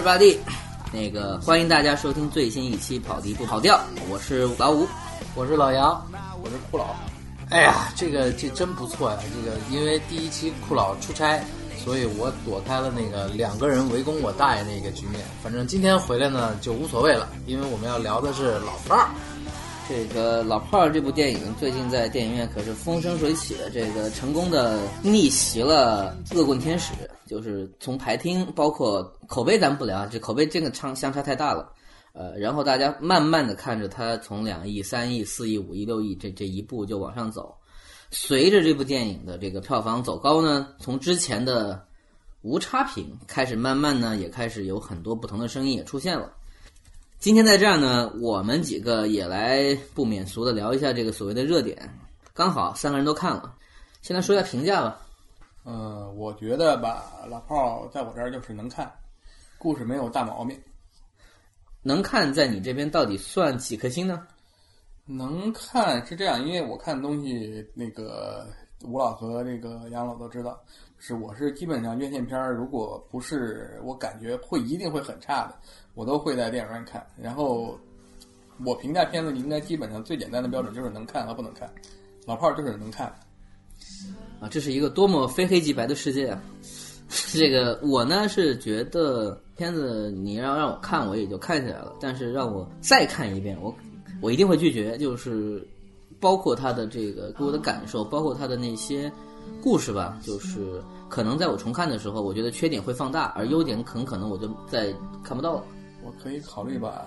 everybody，那个欢迎大家收听最新一期《跑题不跑调》，我是老五，我是老杨，我是酷老。哎呀，这个这真不错呀！这个因为第一期酷老出差，所以我躲开了那个两个人围攻我大爷那个局面。反正今天回来呢就无所谓了，因为我们要聊的是老炮儿。这个老炮儿这部电影最近在电影院可是风生水起的，这个成功的逆袭了《恶棍天使》，就是从排听，包括口碑咱不聊，这口碑真的差相差太大了。呃，然后大家慢慢的看着它从两亿、三亿、四亿、五亿、六亿这这一步就往上走，随着这部电影的这个票房走高呢，从之前的无差评开始，慢慢呢也开始有很多不同的声音也出现了。今天在这儿呢，我们几个也来不免俗的聊一下这个所谓的热点，刚好三个人都看了，先来说一下评价吧。嗯，我觉得吧，老炮在我这儿就是能看，故事没有大毛病。能看在你这边到底算几颗星呢？能看是这样，因为我看东西，那个吴老和那个杨老都知道，是我是基本上院线片儿，如果不是我感觉会一定会很差的。我都会在电影院看，然后我评价片子应该基本上最简单的标准就是能看和不能看。老炮儿就是能看，啊，这是一个多么非黑即白的世界啊！这个我呢是觉得片子你要让我看我也就看起来了，但是让我再看一遍，我我一定会拒绝。就是包括他的这个给我的感受，包括他的那些故事吧，就是可能在我重看的时候，我觉得缺点会放大，而优点很可能我就再看不到了。我可以考虑把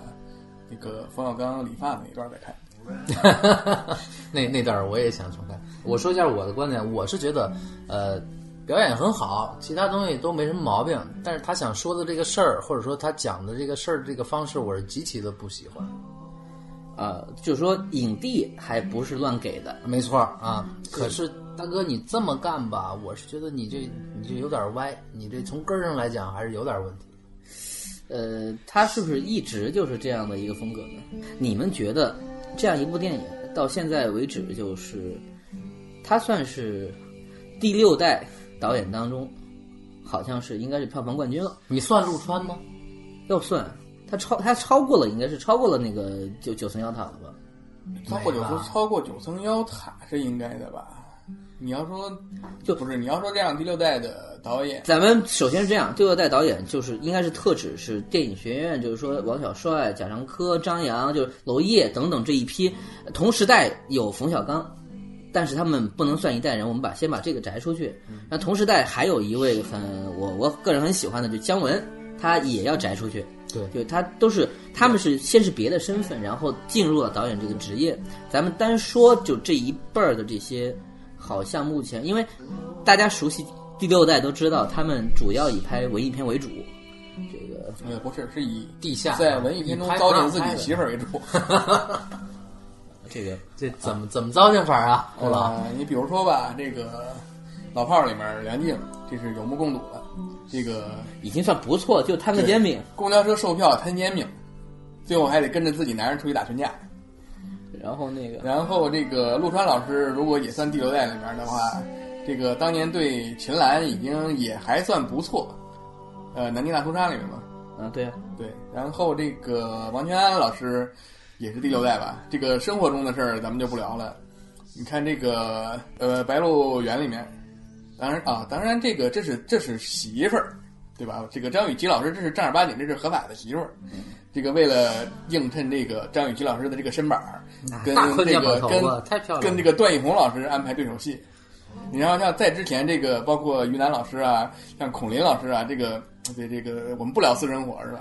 那个冯小刚理发那一段再看。那那段我也想重看。我说一下我的观点，我是觉得，呃，表演很好，其他东西都没什么毛病。但是他想说的这个事儿，或者说他讲的这个事儿这个方式，我是极其的不喜欢。呃，就是说影帝还不是乱给的，没错啊。可是大哥，你这么干吧，我是觉得你这你这有点歪，你这从根儿上来讲还是有点问题。呃，他是不是一直就是这样的一个风格呢？你们觉得这样一部电影到现在为止，就是他算是第六代导演当中，好像是应该是票房冠军了。你算陆川吗？要算，他超他超过了，应该是超过了那个九九层妖塔了吧？超过九层超过九层妖塔是应该的吧？你要说就不是你要说这样第六代的导演，咱们首先是这样，第六代导演就是应该是特指是电影学院，就是说王小帅、贾樟柯、张扬，就是娄烨等等这一批，同时代有冯小刚，但是他们不能算一代人，我们把先把这个摘出去。那同时代还有一位很我我个人很喜欢的，就姜文，他也要摘出去。对，就他都是他们是先是别的身份，然后进入了导演这个职业。咱们单说就这一辈儿的这些。好像目前，因为大家熟悉第六代都知道，他们主要以拍文艺片为主。这个呃不是，是以地下在文艺片中糟践自己媳妇儿为主。这个这怎么怎么糟践法啊？对吧？你比如说吧，这个老炮儿里面梁静，这是有目共睹的。这个已经算不错，就摊个煎饼，公交车售票摊煎饼，最后还得跟着自己男人出去打群架。然后那个，然后这个陆川老师如果也算第六代里面的话，这个当年对秦岚已经也还算不错，呃，南京大屠杀里面嘛，嗯，对对。然后这个王全安老师也是第六代吧？这个生活中的事儿咱们就不聊了。你看这个呃《白鹿原》里面，当然啊，当然这个这是这是媳妇儿，对吧？这个张雨绮老师这是正儿八经这是合法的媳妇儿。这个为了映衬这个张雨绮老师的这个身板儿，跟这个跟跟这个段奕宏老师安排对手戏。你然后像在之前这个包括于南老师啊，像孔林老师啊，这个对这个我们不聊私生活是吧？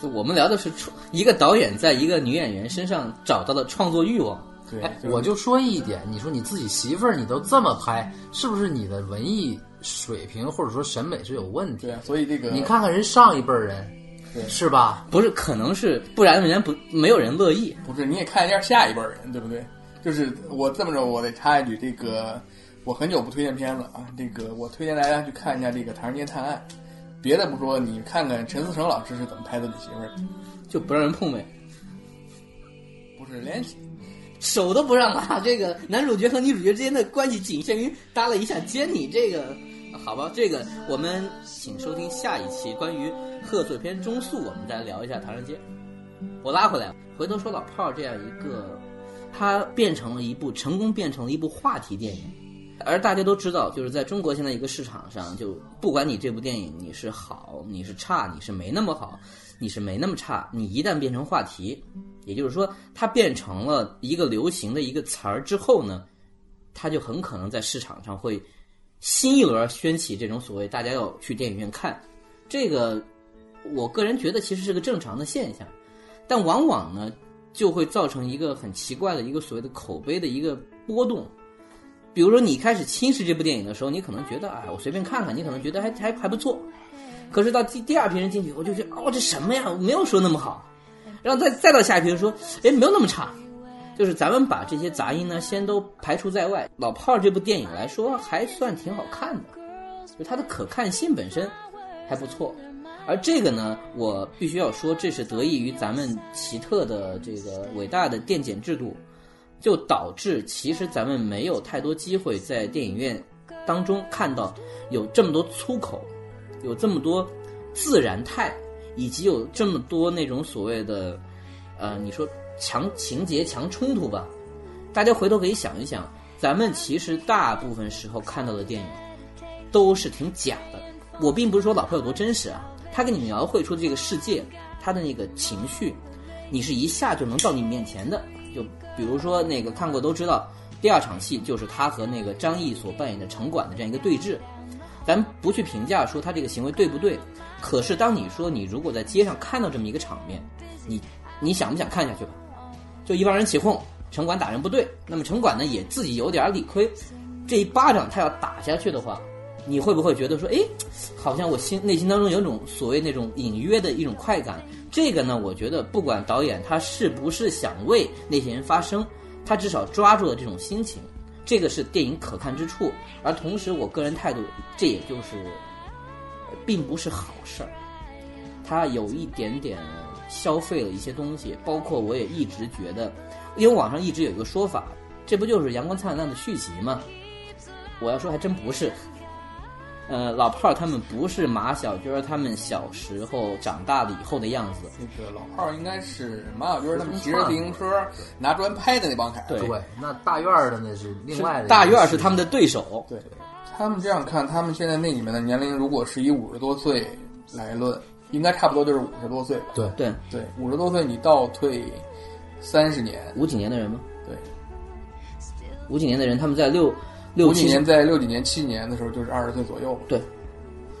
就我们聊的是创一个导演在一个女演员身上找到的创作欲望。对，我就说一点，你说你自己媳妇儿你都这么拍，是不是你的文艺水平或者说审美是有问题？对，所以这个你看看人上一辈人。是吧？不是，可能是，不然人家不没有人乐意。不是，你也看一下下一辈人，对不对？就是我这么着，我得插一句，这个我很久不推荐片子啊。这个我推荐大家去看一下这个《唐人街探案》。别的不说，你看看陈思诚老师是怎么拍的，你媳妇儿，就不让人碰呗。不是，连手都不让拉！这个男主角和女主角之间的关系仅限于搭了一下肩，你这个好吧，这个我们请收听下一期关于贺岁片中速，我们再聊一下《唐人街》。我拉回来，回头说老炮儿这样一个，它变成了一部成功变成了一部话题电影，而大家都知道，就是在中国现在一个市场上，就不管你这部电影你是好，你是差，你是没那么好，你是没那么差，你一旦变成话题，也就是说它变成了一个流行的一个词儿之后呢，它就很可能在市场上会新一轮掀起这种所谓大家要去电影院看，这个我个人觉得其实是个正常的现象。但往往呢，就会造成一个很奇怪的一个所谓的口碑的一个波动。比如说，你开始轻视这部电影的时候，你可能觉得，哎，我随便看看，你可能觉得还还还不错。可是到第第二批人进去，以后就觉得，哦，这什么呀？没有说那么好。然后再再到下一批人说，哎，没有那么差。就是咱们把这些杂音呢，先都排除在外。老炮儿这部电影来说，还算挺好看的，就它的可看性本身还不错。而这个呢，我必须要说，这是得益于咱们奇特的这个伟大的电检制度，就导致其实咱们没有太多机会在电影院当中看到有这么多粗口，有这么多自然态，以及有这么多那种所谓的，呃，你说强情节、强冲突吧。大家回头可以想一想，咱们其实大部分时候看到的电影都是挺假的。我并不是说老婆有多真实啊。他给你描绘出的这个世界，他的那个情绪，你是一下就能到你面前的。就比如说那个看过都知道，第二场戏就是他和那个张译所扮演的城管的这样一个对峙。咱不去评价说他这个行为对不对，可是当你说你如果在街上看到这么一个场面，你你想不想看下去吧？就一帮人起哄，城管打人不对，那么城管呢也自己有点理亏，这一巴掌他要打下去的话。你会不会觉得说，哎，好像我心内心当中有种所谓那种隐约的一种快感？这个呢，我觉得不管导演他是不是想为那些人发声，他至少抓住了这种心情，这个是电影可看之处。而同时，我个人态度，这也就是并不是好事儿。他有一点点消费了一些东西，包括我也一直觉得，因为网上一直有一个说法，这不就是《阳光灿烂》的续集吗？我要说，还真不是。呃，老炮儿他们不是马小军他们小时候长大了以后的样子。那个老炮儿应该是马小军他们骑着自行车拿砖拍的那帮孩子。对，那大院儿的那是另外的。大院儿是他们的对手。对，他们这样看，他们现在那里面的年龄，如果是以五十多岁来论，应该差不多就是五十多岁吧。对对对，五十多岁你倒退三十年，五几年的人吗？对，五几年的人，他们在六。五几年在六几年七年的时候就是二十岁左右，对，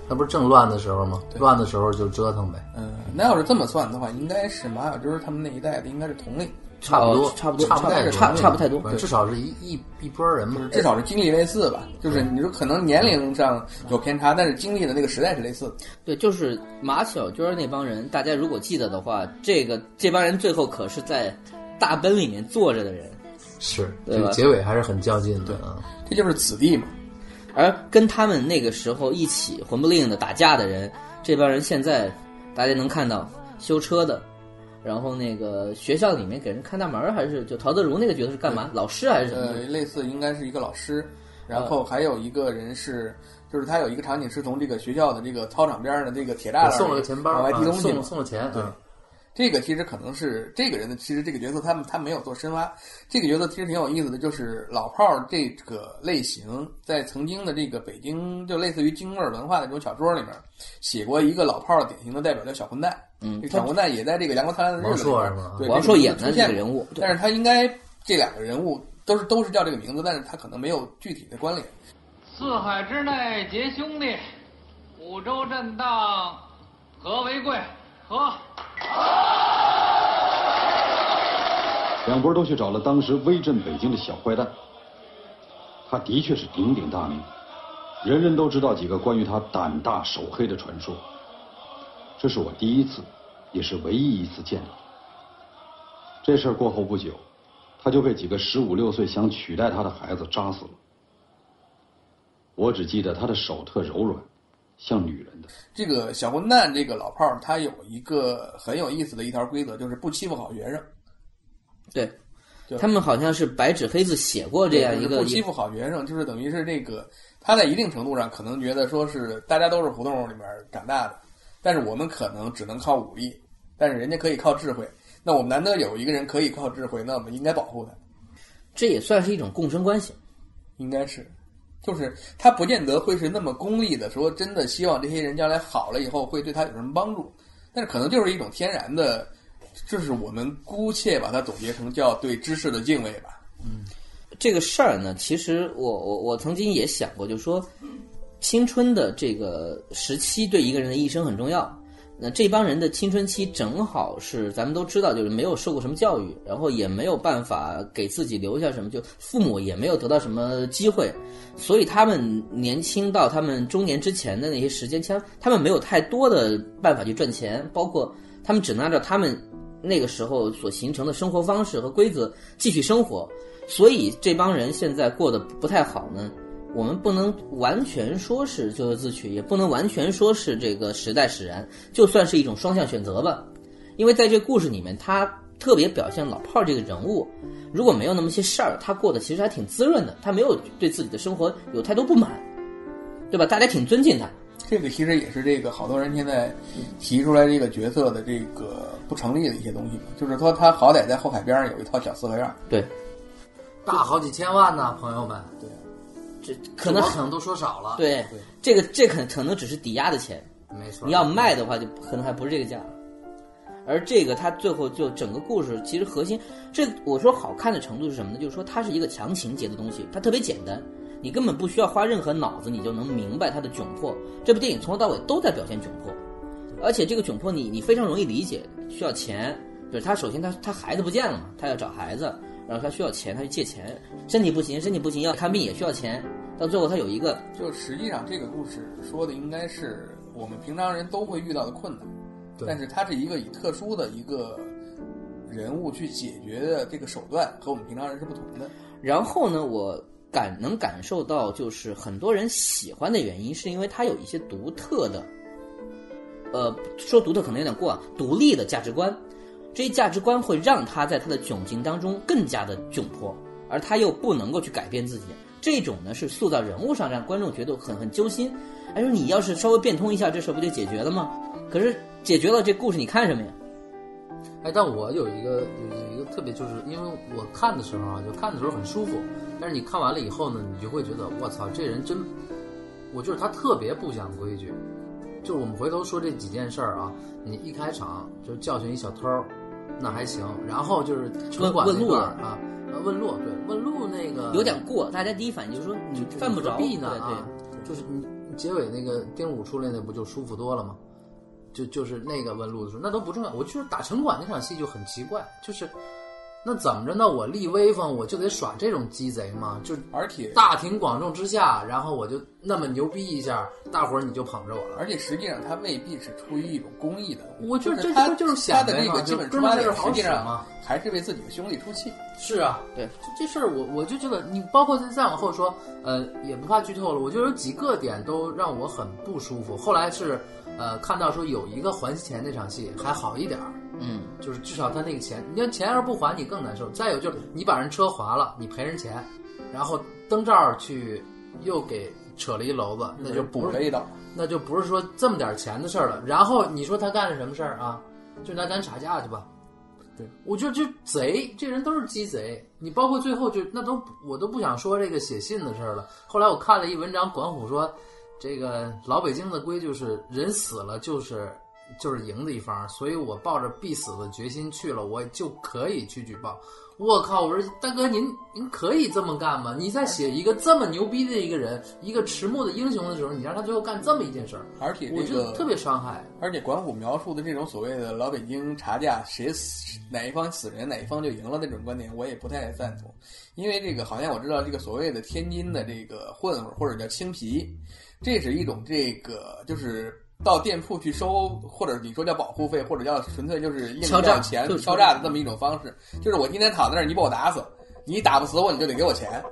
那不是正乱的时候吗？乱的时候就折腾呗。嗯，那要是这么算的话，应该是马小军他们那一代的，应该是同龄，差不多，差不多，差不太差差不太多，至少是一一一波人嘛，至少是经历类似吧。就是你说可能年龄上有偏差，但是经历的那个时代是类似。对，就是马小娟那帮人，大家如果记得的话，这个这帮人最后可是在大奔里面坐着的人。是，这个结尾还是很较劲的啊。这就是子弟嘛。而跟他们那个时候一起混不吝的打架的人，这帮人现在大家能看到修车的，然后那个学校里面给人看大门还是就陶德如那个角色是干嘛？老师还是什么？呃，类似应该是一个老师。然后还有一个人是，就是他有一个场景是从这个学校的这个操场边的这个铁栅栏送了个钱包，往外递东西，送了钱，对。这个其实可能是这个人的，其实这个角色他们他没有做深挖。这个角色其实挺有意思的，就是老炮儿这个类型，在曾经的这个北京就类似于京味儿文化的这种小说里面，写过一个老炮儿典型的代表叫小混蛋。嗯，小混蛋也在这个阳光灿烂的日子里面，对王朔演的这个人物，但是他应该这两个人物都是都是叫这个名字，但是他可能没有具体的关联。四海之内结兄弟，五洲震荡和为贵。好。两波都去找了当时威震北京的小坏蛋，他的确是鼎鼎大名，人人都知道几个关于他胆大手黑的传说。这是我第一次，也是唯一一次见到。这事儿过后不久，他就被几个十五六岁想取代他的孩子扎死了。我只记得他的手特柔软。像女人的这个小混蛋，这个老炮儿，他有一个很有意思的一条规则，就是不欺负好学生。对，他们好像是白纸黑字写过这样一个不欺负好学生，就是等于是这个他在一定程度上可能觉得说是大家都是胡同里面长大的，但是我们可能只能靠武力，但是人家可以靠智慧。那我们难得有一个人可以靠智慧，那我们应该保护他。这也算是一种共生关系。应该是，就是他不见得会是那么功利的说，真的希望这些人将来好了以后会对他有什么帮助，但是可能就是一种天然的，就是我们姑且把它总结成叫对知识的敬畏吧。嗯这个事儿呢，其实我我我曾经也想过，就是说，青春的这个时期对一个人的一生很重要。那这帮人的青春期正好是咱们都知道，就是没有受过什么教育，然后也没有办法给自己留下什么，就父母也没有得到什么机会，所以他们年轻到他们中年之前的那些时间，其实他们没有太多的办法去赚钱，包括他们只能按照他们那个时候所形成的生活方式和规则继续生活，所以这帮人现在过得不太好呢。我们不能完全说是咎由自取，也不能完全说是这个时代使然，就算是一种双向选择吧。因为在这故事里面，他特别表现老炮儿这个人物，如果没有那么些事儿，他过得其实还挺滋润的，他没有对自己的生活有太多不满，对吧？大家挺尊敬他。这个其实也是这个好多人现在提出来这个角色的这个不成立的一些东西嘛，就是说他好歹在后海边上有一套小四合院，对，大好几千万呢，朋友们。对，这可能我可能都说少了。，对对这个这可可能只是抵押的钱，没错。你要卖的话，就可能还不是这个价。而这个，它最后就整个故事其实核心，这我说好看的程度是什么呢？就是说它是一个强情节的东西，它特别简单，你根本不需要花任何脑子，你就能明白它的窘迫。这部电影从头到尾都在表现窘迫，而且这个窘迫你你非常容易理解，需要钱。就是他首先他他孩子不见了嘛，他要找孩子，然后他需要钱，他去借钱，身体不行，身体不行要看病也需要钱，到最后他有一个就实际上这个故事说的应该是我们平常人都会遇到的困难，对但是它是一个以特殊的一个人物去解决的这个手段和我们平常人是不同的。然后呢，我感能感受到，就是很多人喜欢的原因，是因为他有一些独特的，呃，说独特可能有点过啊，独立的价值观。这些价值观会让他在他的窘境当中更加的窘迫，而他又不能够去改变自己。这种呢是塑造人物上让观众觉得很很揪心。哎，说你要是稍微变通一下，这事不就解决了吗？可是解决了，这故事你看什么呀？哎，但我有一个有一个特别，就是因为我看的时候啊，就看的时候很舒服，但是你看完了以后呢，你就会觉得我操，这人真，我就是他特别不讲规矩。就是我们回头说这几件事儿啊，你一开场就教训一小偷，那还行，然后就是城管问路了啊，呃问路对问路那个有点过，大家第一反应就是说你犯不着。何必呢对对啊，就是你你结尾那个丁武出来那不就舒服多了吗？就就是那个问路的时候，那都不重要。我就是打城管那场戏就很奇怪，就是那怎么着呢？我立威风，我就得耍这种鸡贼吗？就而且大庭广众之下，然后我就那么牛逼一下，大伙儿你就捧着我了。而且实际上他未必是出于一种公益的，我觉得这就是他就是他的这个基本就出发点实际上还是为自己的兄弟出气。是啊，对这这事儿我我就觉得你包括再再往后说，呃，也不怕剧透了，我觉得有几个点都让我很不舒服。后来是呃看到说有一个还钱那场戏还好一点儿，嗯，就是至少他那个钱，你要钱要是不还你更难受。再有就是你把人车划了，你赔人钱，然后灯罩去又给扯了一篓子，那就补了一刀，那就不是说这么点钱的事儿了。然后你说他干了什么事儿啊？就拿咱吵架去吧。对，我觉得就贼，这人都是鸡贼。你包括最后就那都我都不想说这个写信的事儿了。后来我看了一文章，管虎说，这个老北京的规矩是人死了就是就是赢的一方，所以我抱着必死的决心去了，我就可以去举报。我靠！我说大哥，您您可以这么干吗？你在写一个这么牛逼的一个人，一个迟暮的英雄的时候，你让他最后干这么一件事儿，而且我这个觉得特别伤害。而且管虎描述的这种所谓的老北京查价，谁死哪一方死人哪一方就赢了那种观点，我也不太赞同。因为这个好像我知道这个所谓的天津的这个混混或者叫青皮，这是一种这个就是到店铺去收，或者你说叫保护费，或者叫纯粹就是硬敲诈要钱就敲诈的这么一种方式。就是我今天躺在那儿，你把我打死，你打不死我，你就得给我钱。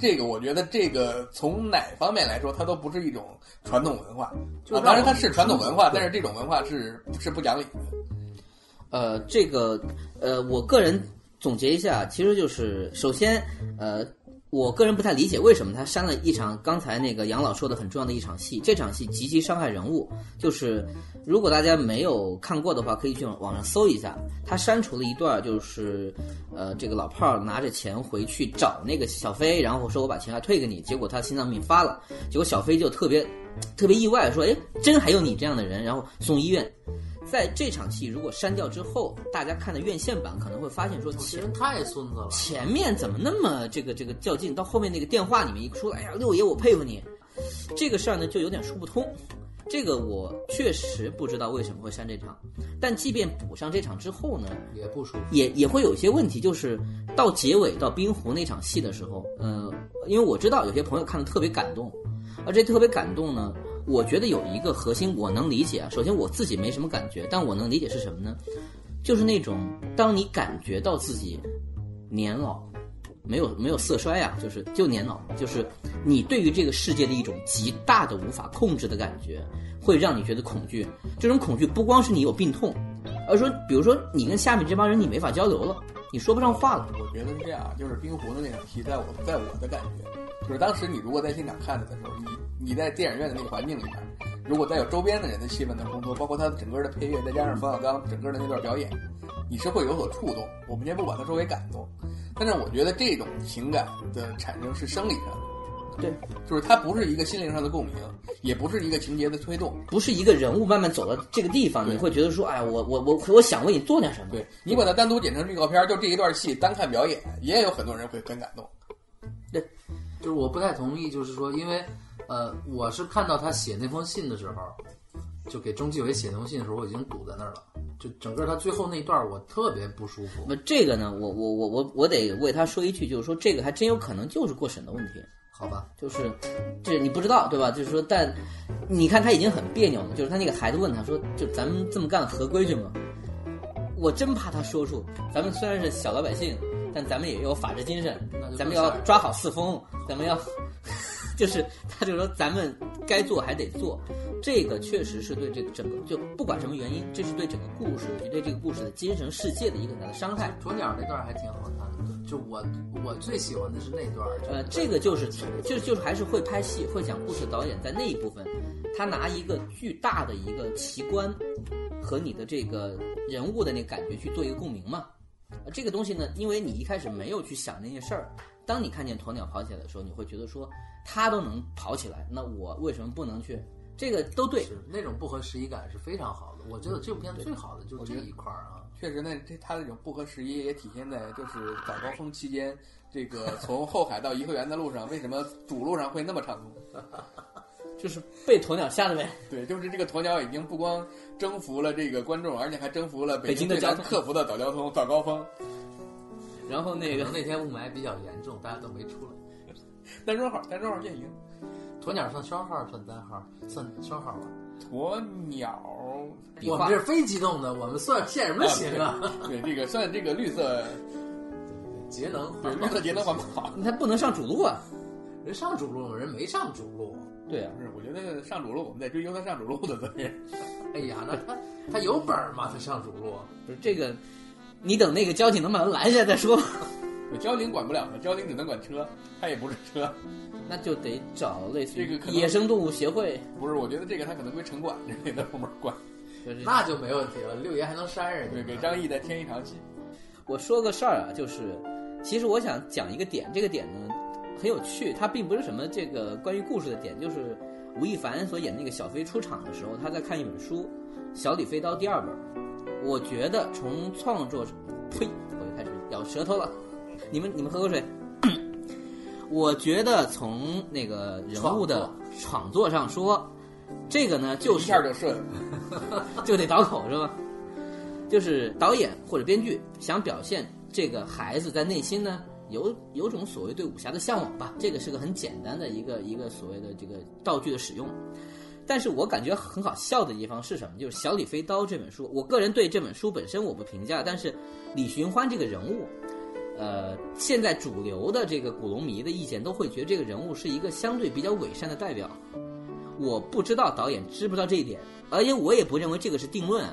这个我觉得，这个从哪方面来说，它都不是一种传统文化。啊，就当然它是传统文化，但是这种文化是是不讲理的。呃，这个呃，我个人总结一下，其实就是首先，呃，我个人不太理解为什么他删了一场刚才那个杨老说的很重要的一场戏，这场戏极其伤害人物。就是如果大家没有看过的话，可以去网上搜一下，他删除了一段，就是呃，这个老炮儿拿着钱回去找那个小飞，然后说我把钱要退给你，结果他心脏病发了，结果小飞就特别特别意外，说哎，真还有你这样的人，然后送医院。在这场戏如果删掉之后，大家看的院线版可能会发现说前这人太孙子了。前面怎么那么这个这个较劲，到后面那个电话里面一说，哎呀，六爷我佩服你，这个事儿呢就有点说不通。这个我确实不知道为什么会删这场，但即便补上这场之后呢，也不舒服。也也会有一些问题，就是到结尾到冰湖那场戏的时候，呃，因为我知道有些朋友看的特别感动，而这特别感动呢，我觉得有一个核心我能理解啊。首先我自己没什么感觉，但我能理解是什么呢？就是那种当你感觉到自己年老，没有没有色衰啊，就是就年老，就是你对于这个世界的一种极大的无法控制的感觉，会让你觉得恐惧。这种恐惧不光是你有病痛，而说，比如说你跟下面这帮人你没法交流了，你说不上话了。我觉得是这样，啊就是冰湖的那场戏，在我在我的感觉，就是当时你如果在现场看着的时候，你你在电影院的那个环境里面，如果再有周边的人的气氛的烘托，包括他整个的配乐，再加上冯小刚整个的那段表演，你是会有所触动。我们先不把它说为感动，但是我觉得这种情感的产生是生理上的，对，就是它不是一个心灵上的共鸣，也不是一个情节的推动。不是一个人物慢慢走到这个地方，你会觉得说，哎，我我我我想为你做点什么。对你把它单独剪成预告片儿，就这一段戏单看表演，也有很多人会很感动。对就是我不太同意，就是说，因为呃，我是看到他写那封信的时候，就给中纪委写那封信的时候，我已经堵在那儿了。就整个他最后那一段，我特别不舒服。那这个呢，我我我我我得为他说一句，就是说这个还真有可能就是过审的问题。好吧，就是这你不知道对吧？就是说，但你看他已经很别扭了。就是他那个孩子问他说：“就咱们这么干合规矩吗？”我真怕他说出，咱们虽然是小老百姓，但咱们也有法治精神，咱们要抓好四风，咱们要，就是他就说咱们该做还得做。这个确实是对这个整个就不管什么原因，这是对整个故事以及，对这个故事的精神世界的一个很大的伤害。鸵鸟那段还挺好看的，就我我最喜欢的是那段。呃，这个就是就就是还是会拍戏、会讲故事的导演在那一部分，他拿一个巨大的一个奇观和你的这个人物的那个感觉去做一个共鸣嘛。呃这个东西呢，因为你一开始没有去想那些事儿，当你看见鸵鸟跑起来的时候，你会觉得说它都能跑起来，那我为什么不能去？这个都对，是那种不合时宜感是非常好的。我觉得这部片子最好的就是这一块儿啊。确实那，这他这种不合时宜也体现在就是早高峰期间，这个从后海到颐和园的路上，为什么主路上会那么畅通？就是被鸵鸟吓的呗。对，就是这个鸵鸟已经不光征服了这个观众，而且还征服了北京的交通克服的早交通早高峰。然后那个那天雾霾比较严重，大家都没出来。单双号，单双号变赢。鸵鸟算双号，算单号，算双号吧。鸵鸟，我们这是非机动的，我们算限什么行啊？对这个算这个绿色，节能对环保绿色节能环保。他不能上主路啊。人上主路吗？人没上主路。对啊，不是，我觉得上主路，我们在追究他上主路的责任。哎呀，那他他有本儿吗？他上主路？不是这个，你等那个交警能把他拦下来再说。交警管不了的，交警只能管车，他也不是车。那就得找类似于这个野生动物协会，不是，我觉得这个他可能归城管之类的部门管。那就没问题了。六爷还能扇人给张译再添一场戏。我说个事儿啊，就是其实我想讲一个点，这个点呢很有趣，它并不是什么这个关于故事的点，就是吴亦凡所演那个小飞出场的时候，他在看一本书《小李飞刀》第二本。我觉得从创作，呸，我又开始咬舌头了。你们你们喝口水。我觉得从那个人物的创作上说，这个呢就一是下就顺。就得倒口是吧？就是导演或者编剧想表现这个孩子在内心呢有有种所谓对武侠的向往吧，这个是个很简单的一个一个所谓的这个道具的使用。但是我感觉很好笑的地方是什么？就是《小李飞刀》这本书，我个人对这本书本身我不评价，但是李寻欢这个人物，呃，现在主流的这个古龙迷的意见都会觉得这个人物是一个相对比较伪善的代表。我不知道导演知不知道这一点，而且我也不认为这个是定论。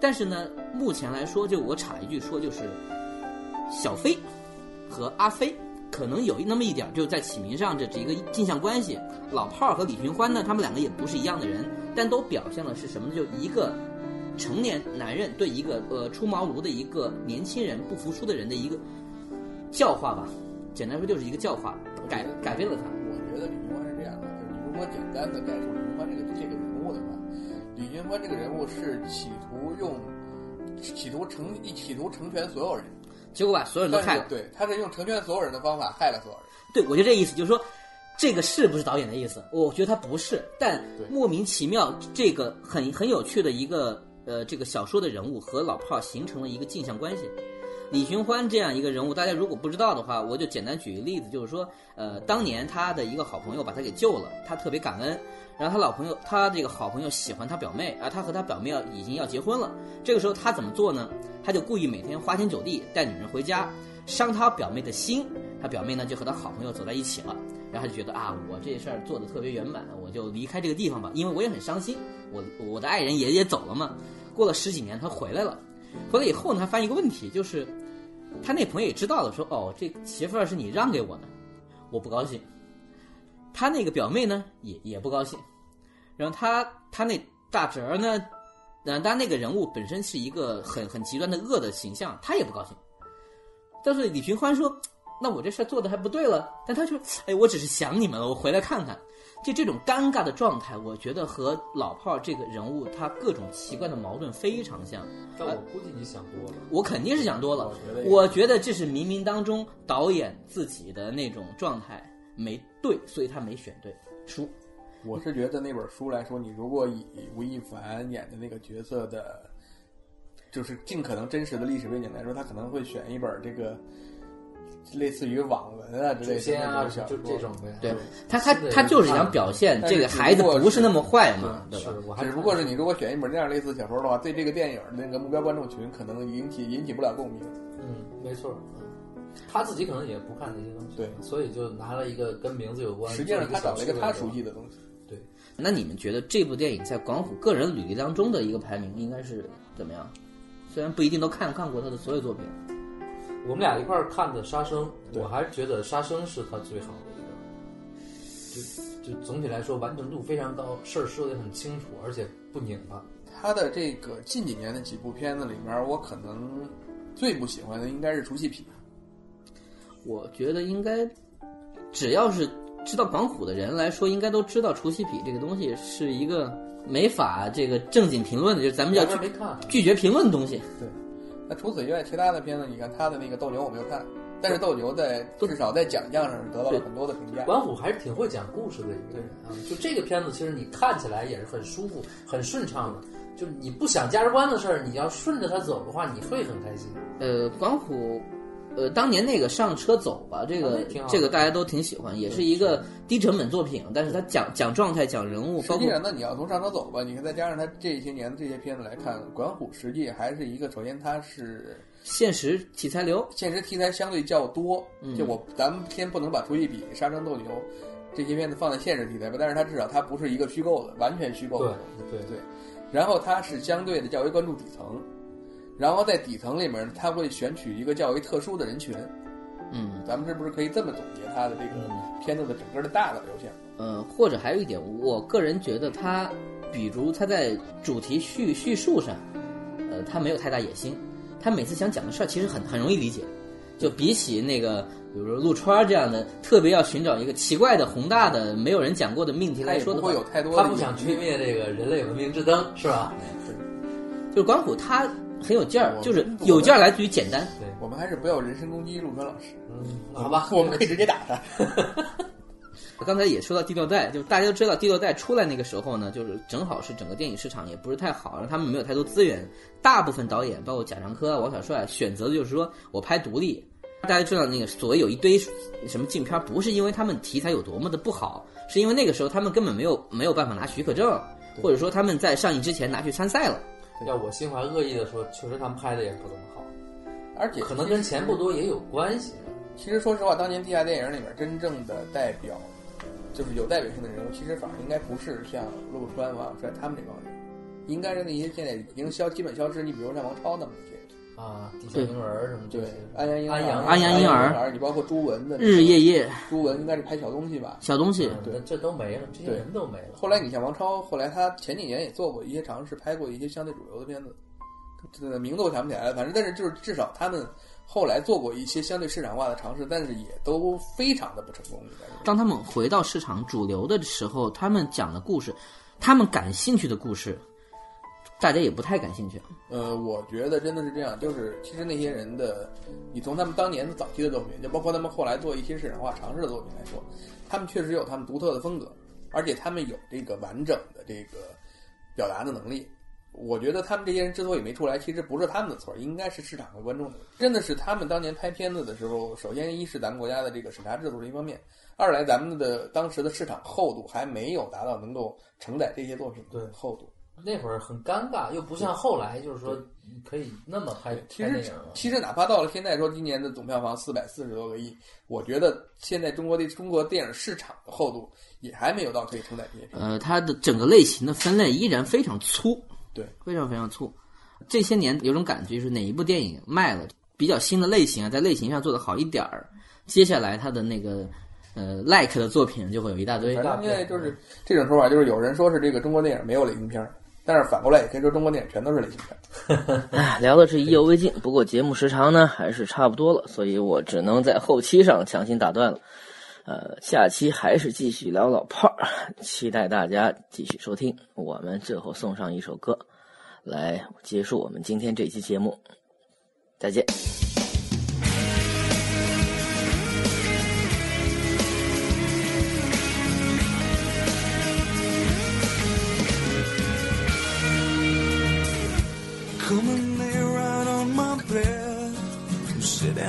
但是呢，目前来说，就我插一句说，就是小飞和阿飞可能有那么一点，就在起名上这是一个镜像关系。老炮儿和李寻欢呢，他们两个也不是一样的人，但都表现了是什么呢？就一个成年男人对一个呃出茅庐的一个年轻人不服输的人的一个教化吧。简单说就是一个教化，改改变了他。我觉得李云欢是这样的，就是你如果简单的概述李云欢这个这个人物的话，李云欢这个人物是企图用企图成企图成全所有人，结果把所有人都害了。对，他是用成全所有人的方法害了所有人。对，我就这意思，就是说，这个是不是导演的意思？我觉得他不是，但莫名其妙，这个很很有趣的一个呃，这个小说的人物和老炮儿形成了一个镜像关系。李寻欢这样一个人物，大家如果不知道的话，我就简单举个例子，就是说，呃，当年他的一个好朋友把他给救了，他特别感恩。然后他老朋友，他这个好朋友喜欢他表妹，啊，他和他表妹要已经要结婚了。这个时候他怎么做呢？他就故意每天花天酒地带女人回家，伤他表妹的心。他表妹呢就和他好朋友走在一起了，然后他就觉得啊，我这事儿做的特别圆满，我就离开这个地方吧，因为我也很伤心，我我的爱人也也走了嘛。过了十几年，他回来了，回来以后呢，他发现一个问题，就是他那朋友也知道了，说哦，这媳妇儿是你让给我的，我不高兴。他那个表妹呢，也也不高兴。然后他他那大侄儿呢，呃，当然那个人物本身是一个很很极端的恶的形象，他也不高兴。但是李寻欢说：“那我这事做的还不对了。”但他就哎，我只是想你们了，我回来看看。就这种尴尬的状态，我觉得和老炮儿这个人物他各种奇怪的矛盾非常像。但我估计你想多了。我肯定是想多了我觉得，也我觉得这是冥冥当中导演自己的那种状态没对，所以他没选对书。我是觉得那本书来说，你如果以吴亦凡演的那个角色的，就是尽可能真实的历史背景来说，他可能会选一本这个类似于网文啊之类的祖先啊，那种小说。就这种呗。对他，他他就是想表现这个孩子不是那么坏嘛，对吧？，只不过是你如果选一本那样类似小说的话，对这个电影那个目标观众群可能引起引起不了共鸣。嗯，没错。嗯他自己可能也不看这些东西，对所以就拿了一个跟名字有关，实际上他找了一个他熟悉。悉的东西。对，那你们觉得这部电影在广虎个人履历当中的一个排名应该是怎么样？虽然不一定都看看过他的所有作品，我们俩一块儿看的《杀生》，我还是觉得《杀生》是他最好的一个，就就总体来说完成度非常高，事儿说的很清楚，而且不拧巴。他的这个近几年的几部片子里面，我可能最不喜欢的应该是《除夕痞》。我觉得应该只要是知道港虎的人来说，应该都知道除夕痞这个东西是一个没法这个正经评论的，就是咱们叫拒儿没看，拒绝评论的东西。那除此以外，其他的片子，你看他的那个《斗牛》我没有看，但是《斗牛》在至少在奖项上是得到了很多的评价。管虎还是挺会讲故事的一个人啊。就这个片子，其实你看起来也是很舒服、很顺畅的。就你不想价值观的事儿，你要顺着它走的话，你会很开心。呃，管虎，呃，当年那个上车走吧，这个这个大家都挺喜欢，也是一个低成本作品，但是他讲讲状态、讲人物，包括实际上，那你要从上车走吧，你看再加上他这些年的这些片子来看，管虎实际还是一个，首先他是现实题材流。现实题材相对较多。嗯就我咱们先不能把《除夕比》《杀生斗牛》这些片子放在现实题材吧，但是它至少它不是一个虚构的，完全虚构对的。对对，然后它是相对的较为关注底层，然后在底层里面，他会选取一个较为特殊的人群。嗯咱们是不是可以这么总结他的这个片子的整个的大的流向？呃，或者还有一点，我个人觉得他，比如他在主题叙叙述上，呃，他没有太大野心，他每次想讲的事儿其实很很容易理解，就比起那个，比如说陆川儿这样的，特别要寻找一个奇怪的宏大的没有人讲过的命题来说的话，会有太多的他不想吹灭这个人类文明之灯，是吧？就是管虎他很有劲儿，就是有劲儿来自于简单。对，我们还是不要人身攻击陆川老师，嗯，好吧，我们可以直接打他。刚才也说到第六代，就是大家都知道第六代出来那个时候呢，就是正好是整个电影市场也不是太好，然后他们没有太多资源，大部分导演包括贾樟柯啊、王小帅选择的就是说我拍独立。大家知道那个所谓有一堆什么禁片，不是因为他们题材有多么的不好，是因为那个时候他们根本没有没有办法拿许可证，或者说他们在上映之前拿去参赛了。要我心怀恶意的说，确实他们拍的也不怎么好，而且可能跟钱不多也有关系。其实说实话，当年地下电影里面真正的代表，就是有代表性的人物，其实反而应该不是像陆川、王小帅他们这帮人，应该是那些现在已经消基本消失，你比如像王超那么一些人。啊，地下婴儿什么这对些，安阳安阳安阳婴儿儿，你包括朱文的日日夜夜朱文应该是拍小东西吧。小东西，对这都没了，这些人都没了。后来你像王超，后来他前几年也做过一些尝试，拍过一些相对主流的片子，这个名字我想不起来了，反正但是就是至少他们后来做过一些相对市场化的尝试，但是也都非常的不成功。当他们回到市场主流的时候，他们讲的故事，他们感兴趣的故事，大家也不太感兴趣。呃，我觉得真的是这样，就是其实那些人的，你从他们当年的早期的作品，就包括他们后来做一些市场化尝试的作品来说，他们确实有他们独特的风格，而且他们有这个完整的这个表达的能力。我觉得他们这些人之所以没出来，其实不是他们的错，应该是市场和观众的。真的是他们当年拍片子的时候，首先一是咱们国家的这个审查制度是一方面，二来咱们的当时的市场厚度还没有达到能够承载这些作品的厚度。那会儿很尴尬，又不像后来，就是说可以那么拍其实拍电影。其实哪怕到了现在说今年的总票房四百四十多个亿，我觉得现在中国的中国电影市场的厚度也还没有到可以承载这些。呃，它的整个类型的分类依然非常粗，对，非常非常粗。这些年有种感觉，就是哪一部电影卖了比较新的类型啊，在类型上做的好一点儿，接下来它的那个呃 like 的作品就会有一大堆。反正现在就是这种说法，就是有人说是这个中国电影没有类型片儿，但是反过来也可以说中国电影全都是类型片儿。唉，聊的是意犹未尽，不过节目时长呢还是差不多了，所以我只能在后期上强行打断了。呃，下期还是继续聊老炮儿，期待大家继续收听。我们最后送上一首歌，来结束我们今天这期节目。再见。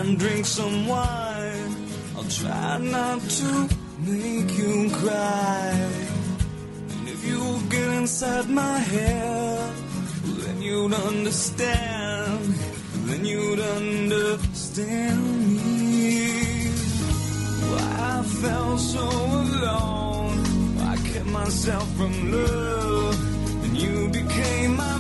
And drink some wine. I'll try not to make you cry. And if you get inside my head, then you'd understand. Then you'd understand me. Why I felt so alone. I kept myself from love. And you became my